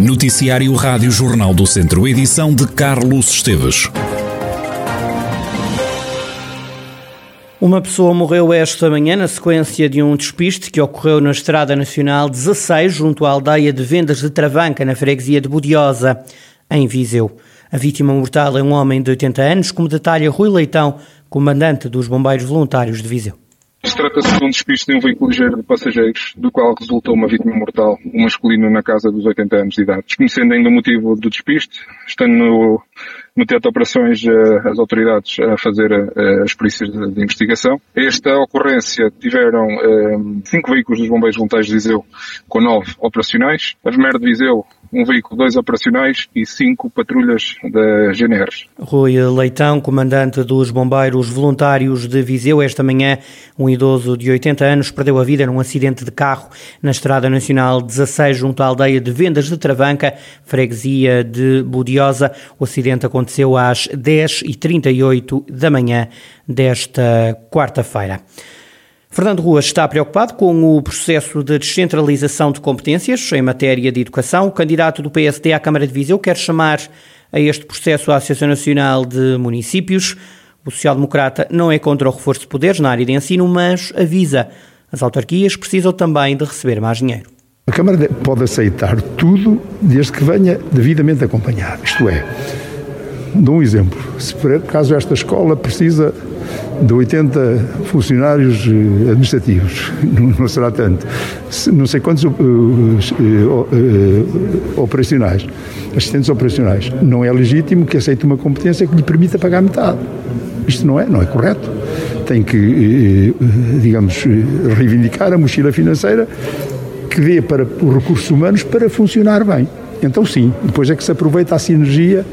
Noticiário Rádio Jornal do Centro, edição de Carlos Esteves. Uma pessoa morreu esta manhã na sequência de um despiste que ocorreu na Estrada Nacional 16, junto à aldeia de Vendas de Travanca, na freguesia de Budiosa, em Viseu. A vítima mortal é um homem de 80 anos, como detalha Rui Leitão, comandante dos Bombeiros Voluntários de Viseu. Trata-se de um despiste de um veículo ligeiro de passageiros, do qual resultou uma vítima mortal, um masculino na casa dos 80 anos de idade. Desconhecendo ainda o motivo do despiste, estando no, no teto de operações eh, as autoridades a fazer eh, as polícias de, investigação. Esta ocorrência tiveram eh, cinco veículos dos bombeiros voluntários de Viseu com nove operacionais. A VMER de Viseu um veículo, dois operacionais e cinco patrulhas da GNR. Rui Leitão, comandante dos Bombeiros Voluntários de Viseu, esta manhã um idoso de 80 anos perdeu a vida num acidente de carro na Estrada Nacional 16 junto à aldeia de Vendas de Travanca, freguesia de Budiosa. O acidente aconteceu às 10h38 da manhã desta quarta-feira. Fernando Ruas está preocupado com o processo de descentralização de competências em matéria de educação. O candidato do PSD à Câmara de Viseu quer chamar a este processo a Associação Nacional de Municípios. O social-democrata não é contra o reforço de poderes na área de ensino, mas avisa as autarquias precisam também de receber mais dinheiro. A Câmara pode aceitar tudo desde que venha devidamente acompanhado. Isto é, dou um exemplo. Se por acaso esta escola precisa de 80 funcionários eh, administrativos, não será tanto, não sei quantos uh, uh, operacionais, assistentes operacionais. Não é legítimo que aceite uma competência que lhe permita pagar metade. Isto não é, não é correto. Tem que, digamos, reivindicar a mochila financeira que dê para os recursos humanos para funcionar bem. Então, sim, depois é que se aproveita a sinergia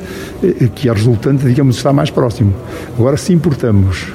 eh, que é resultante, digamos, está mais próximo. Agora, se importamos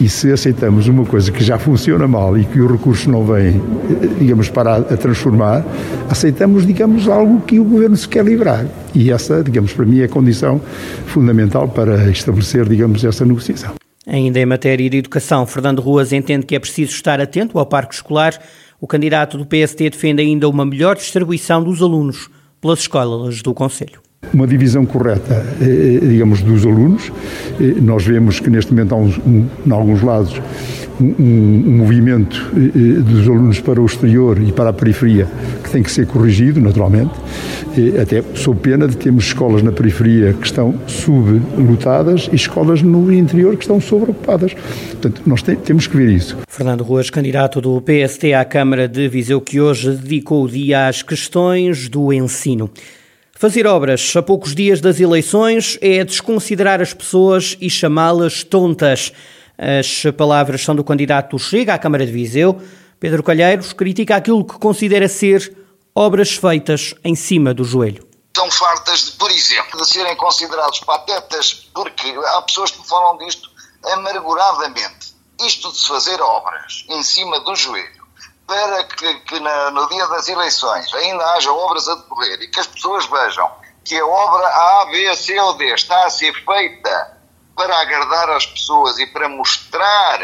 e se aceitamos uma coisa que já funciona mal e que o recurso não vem, eh, digamos, para a transformar, aceitamos, digamos, algo que o governo se quer livrar. E essa, digamos, para mim é a condição fundamental para estabelecer, digamos, essa negociação. Ainda em matéria de educação, Fernando Ruas entende que é preciso estar atento ao parque escolar. O candidato do PST defende ainda uma melhor distribuição dos alunos pelas escolas do Conselho uma divisão correta, eh, eh, digamos, dos alunos. Eh, nós vemos que neste momento há, um, em alguns lados, um, um, movimento dos alunos para o exterior e para a periferia que tem que ser corrigido, naturalmente, até sob pena de termos escolas na periferia que estão sublotadas e escolas no interior que estão sobreocupadas. Portanto, nós te, temos que ver isso. Fernando Ruas, candidato do PST à Câmara de Viseu, que hoje dedicou o dia às questões do ensino. Fazer obras a poucos dias das eleições é desconsiderar as pessoas e chamá-las tontas. As palavras são do candidato Chega à Câmara de Viseu. Pedro Calheiros critica aquilo que considera ser obras feitas em cima do joelho. São fartas, de, por exemplo, de serem considerados patetas, porque há pessoas que falam disto amarguradamente. Isto de se fazer obras em cima do joelho para que, que no dia das eleições ainda haja obras a decorrer e que as pessoas vejam que a obra A, B, C ou D está a ser feita para agradar as pessoas e para mostrar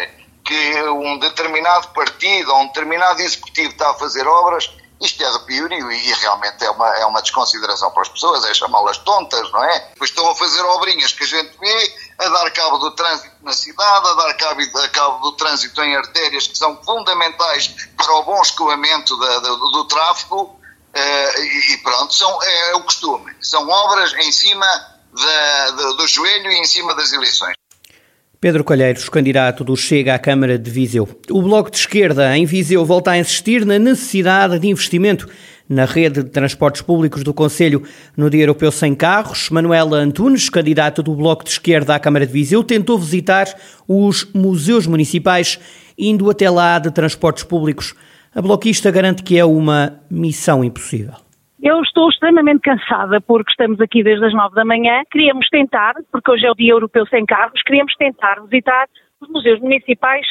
que um determinado partido ou um determinado executivo está a fazer obras, isto é de piorio e realmente é uma, é uma desconsideração para as pessoas, é chamá-las tontas, não é? Pois estão a fazer obrinhas que a gente vê, a dar cabo do trânsito na cidade, a dar cabo, a cabo do trânsito em artérias que são fundamentais para o bom escoamento da, do, do, tráfego uh, e, e, pronto, são, é, é, o costume. São obras em cima da, do, do joelho e em cima das eleições. Pedro Calheiros, candidato do Chega à Câmara de Viseu. O Bloco de Esquerda em Viseu volta a insistir na necessidade de investimento na rede de transportes públicos do Conselho no Dia Europeu Sem Carros. Manuela Antunes, candidata do Bloco de Esquerda à Câmara de Viseu, tentou visitar os museus municipais, indo até lá de transportes públicos. A bloquista garante que é uma missão impossível. Eu estou extremamente cansada porque estamos aqui desde as nove da manhã. Queríamos tentar, porque hoje é o Dia Europeu Sem Carros, queríamos tentar visitar os museus municipais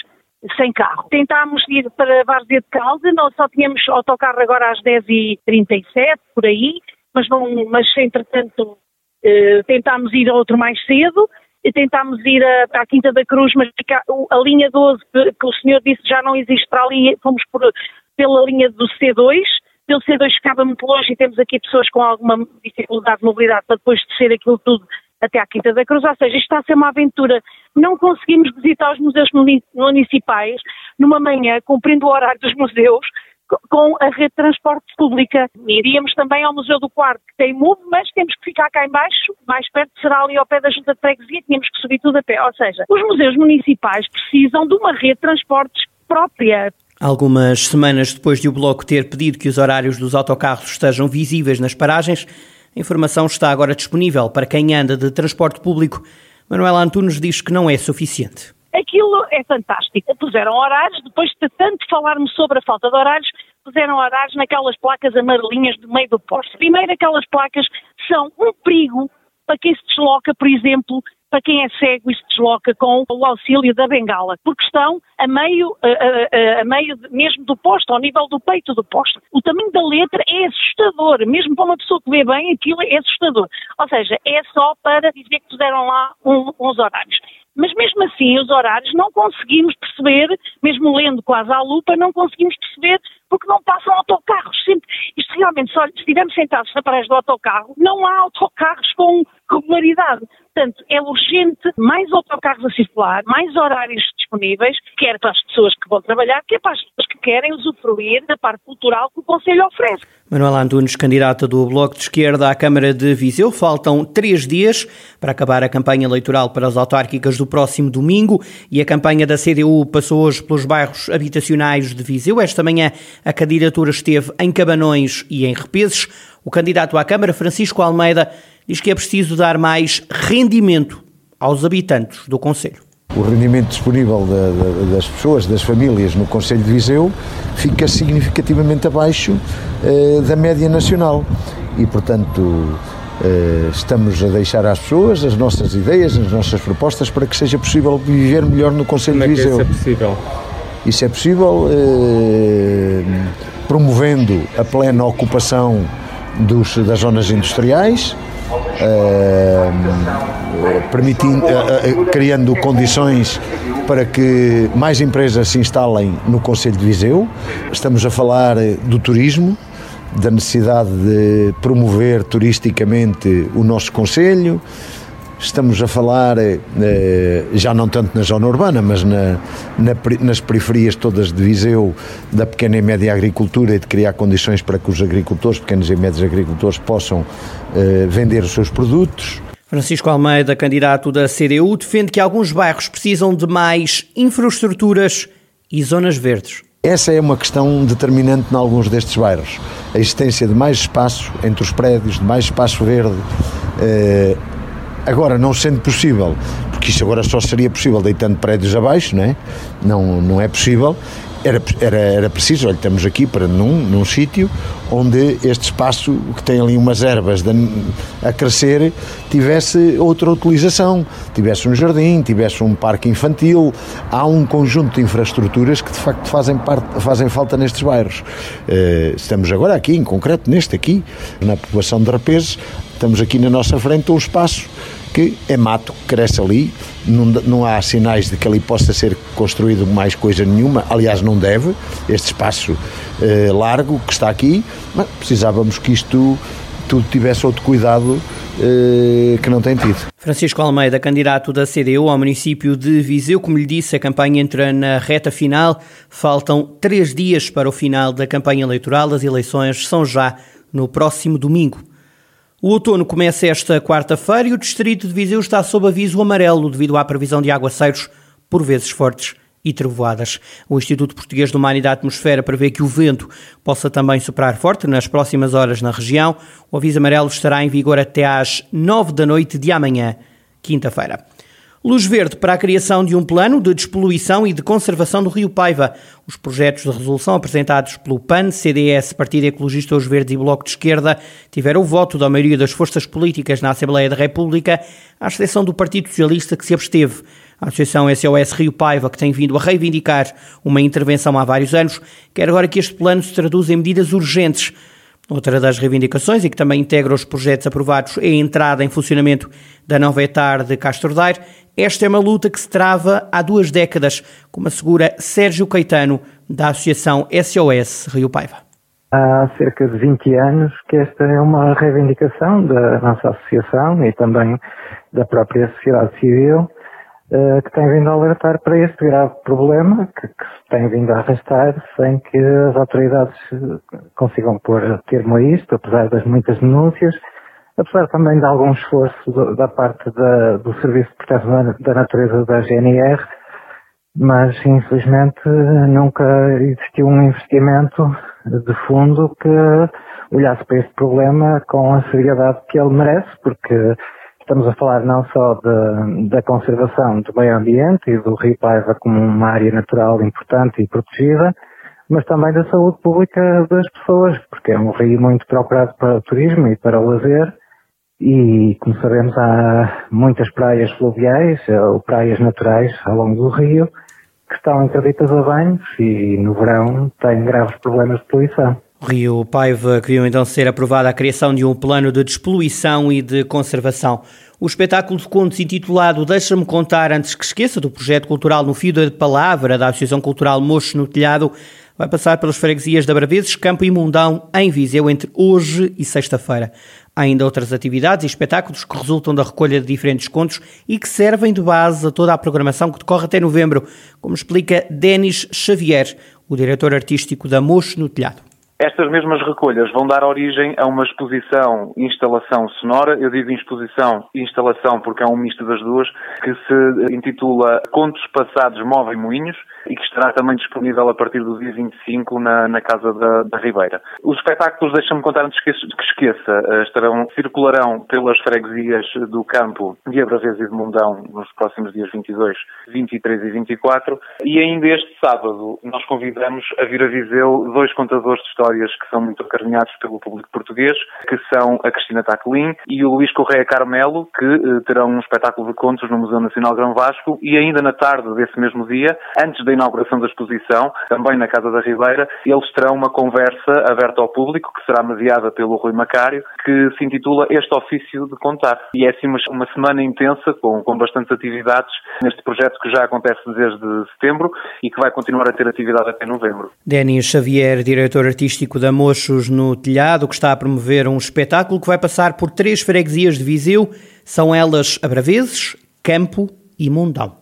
sem carro. Tentámos ir para Várzea de Calda, nós só tínhamos autocarro agora às 10h37, por aí, mas, não, mas entretanto eh, tentámos ir a outro mais cedo, tentámos ir a Quinta da Cruz, mas a linha 12 que o senhor disse já não existe para ali, fomos por, pela linha do C2, pelo C2 ficava muito longe e temos aqui pessoas com alguma dificuldade de mobilidade para depois descer aquilo tudo até à Quinta da Cruz, ou seja, isto está a ser uma aventura. Não conseguimos visitar os museus municipais numa manhã, cumprindo o horário dos museus, com a rede de transporte pública. Iríamos também ao Museu do Quarto, que tem MUV, mas temos que ficar cá embaixo, mais perto será ali ao pé da Junta de Freguesia, tínhamos que subir tudo a pé. Ou seja, os museus municipais precisam de uma rede de transportes própria. Algumas semanas depois de o Bloco ter pedido que os horários dos autocarros estejam visíveis nas paragens, a informação está agora disponível para quem anda de transporte público. Manuela Antunes diz que não é suficiente. Aquilo é fantástico. Puseram horários, depois de tanto falarmos sobre a falta de horários, puseram horários naquelas placas amarelinhas do meio do posto. Primeiro, aquelas placas são um perigo para quem se desloca, por exemplo, para quem é cego e se desloca com o auxílio da bengala, porque estão a meio, a, a, a, meio mesmo do posto, ao nível do peito do posto. O tamanho da letra é assustador, mesmo para uma pessoa que vê bem, aquilo é assustador. Ou seja, é só para dizer que puseram lá um, uns horários. Mas mesmo assim, os horários não conseguimos perceber, mesmo lendo quase à lupa, não conseguimos perceber porque não passam autocarros. Sempre, isto realmente, se estivermos sentados na parede do autocarro, não há autocarros com regularidade. Portanto, é urgente mais autocarros a circular, mais horários disponíveis, quer para as pessoas que vão trabalhar, quer para as pessoas que querem usufruir da parte cultural que o Conselho oferece. Manuela Antunes, candidata do Bloco de Esquerda à Câmara de Viseu, faltam três dias para acabar a campanha eleitoral para as autárquicas do próximo domingo e a campanha da CDU passou hoje pelos bairros habitacionais de Viseu. Esta manhã a candidatura esteve em Cabanões e em Repeses. O candidato à Câmara, Francisco Almeida, diz que é preciso dar mais rendimento aos habitantes do Conselho. O rendimento disponível das pessoas, das famílias no Conselho de Viseu fica significativamente abaixo eh, da média nacional e, portanto, eh, estamos a deixar às pessoas as nossas ideias, as nossas propostas para que seja possível viver melhor no Conselho Como de Viseu. É isso é possível? Isso é possível eh, promovendo a plena ocupação dos, das zonas industriais, permitindo, eh, eh, criando condições para que mais empresas se instalem no Conselho de Viseu. Estamos a falar do turismo, da necessidade de promover turisticamente o nosso Conselho. Estamos a falar, eh, já não tanto na zona urbana, mas na, na, nas periferias todas de Viseu, da pequena e média agricultura e de criar condições para que os agricultores, pequenos e médios agricultores, possam eh, vender os seus produtos. Francisco Almeida, candidato da CDU, defende que alguns bairros precisam de mais infraestruturas e zonas verdes. Essa é uma questão determinante em alguns destes bairros. A existência de mais espaço entre os prédios, de mais espaço verde. Eh, Agora, não sendo possível, porque isso agora só seria possível deitando prédios abaixo, não é? Não, não é possível. Era, era, era preciso, olha, estamos aqui para num, num sítio onde este espaço que tem ali umas ervas de, a crescer tivesse outra utilização, tivesse um jardim, tivesse um parque infantil. Há um conjunto de infraestruturas que de facto fazem, parte, fazem falta nestes bairros. Uh, estamos agora aqui, em concreto, neste aqui, na população de Rapezes, estamos aqui na nossa frente um espaço que é mato, cresce ali, não, não há sinais de que ali possa ser construído mais coisa nenhuma, aliás não deve, este espaço eh, largo que está aqui, mas precisávamos que isto tudo tivesse outro cuidado eh, que não tem tido. Francisco Almeida, candidato da CDU ao município de Viseu, como lhe disse, a campanha entra na reta final, faltam três dias para o final da campanha eleitoral, as eleições são já no próximo domingo. O outono começa esta quarta-feira e o distrito de Viseu está sob aviso amarelo devido à previsão de aguaceiros, por vezes fortes e trevoadas. O Instituto Português do Mar e da Atmosfera prevê que o vento possa também soprar forte nas próximas horas na região. O aviso amarelo estará em vigor até às nove da noite de amanhã, quinta-feira. Luz verde para a criação de um plano de despoluição e de conservação do Rio Paiva. Os projetos de resolução apresentados pelo PAN, CDS, Partido Ecologista Os Verdes e Bloco de Esquerda tiveram o voto da maioria das forças políticas na Assembleia da República, à exceção do Partido Socialista que se absteve. A Associação SOS Rio Paiva, que tem vindo a reivindicar uma intervenção há vários anos, quer agora que este plano se traduza em medidas urgentes Outra das reivindicações, e que também integra os projetos aprovados, é a entrada em funcionamento da nova etar de Castro Daire. Esta é uma luta que se trava há duas décadas, como assegura Sérgio Caetano, da Associação SOS Rio Paiva. há cerca de 20 anos que esta é uma reivindicação da nossa associação e também da própria sociedade civil eh, que tem vindo a alertar para este grave problema que, que, se tem vindo a arrastar sem que as autoridades eh, consigam pôr termo a isto, apesar das muitas denúncias, apesar também de algum esforço da parte da, do Serviço de Proteção da Natureza da GNR, mas infelizmente nunca existiu um investimento de fundo que olhasse para este problema com a seriedade que ele merece, porque Estamos a falar não só de, da conservação do meio ambiente e do Rio Paiva como uma área natural importante e protegida, mas também da saúde pública das pessoas, porque é um rio muito procurado para o turismo e para o lazer. E, como sabemos, há muitas praias fluviais ou praias naturais ao longo do rio que estão interditas a banhos e no verão têm graves problemas de poluição. Rio Paiva queriam então ser aprovada a criação de um plano de despoluição e de conservação. O espetáculo de contos intitulado Deixa-me Contar Antes que Esqueça, do projeto cultural No Fio da Palavra, da Associação Cultural Mocho no Telhado, vai passar pelas freguesias de Abraveses, Campo e Mundão, em Viseu, entre hoje e sexta-feira. Há ainda outras atividades e espetáculos que resultam da recolha de diferentes contos e que servem de base a toda a programação que decorre até novembro, como explica Denis Xavier, o diretor artístico da Mocho no Telhado. Estas mesmas recolhas vão dar origem a uma exposição instalação sonora. Eu digo exposição e instalação porque é um misto das duas, que se intitula Contos Passados Movem Moinhos e que estará também disponível a partir do dia 25 na, na Casa da, da Ribeira. Os espetáculos, deixa-me contar antes que esqueça, eh, estarão, circularão pelas freguesias do campo de Abravês e de Mundão nos próximos dias 22, 23 e 24 e ainda este sábado nós convidamos a vir a Viseu dois contadores de história histórias que são muito acarinhados pelo público português, que são a Cristina Taclin e o Luís Correia Carmelo, que eh, terão um espetáculo de contos no Museu Nacional Grão Vasco e ainda na tarde desse mesmo dia, antes da inauguração da exposição, também na Casa da Ribeira, eles terão uma conversa aberta ao público, que será mediada pelo Rui Macário, que se intitula Este Ofício de Contar. E é assim uma semana intensa, com, com bastantes atividades, neste projeto que já acontece desde setembro e que vai continuar a ter atividade até novembro. Denis Xavier, diretor artístico artístico da Mochos no Telhado, que está a promover um espetáculo que vai passar por três freguesias de Viseu. São elas Abraveses, Campo e Mundão.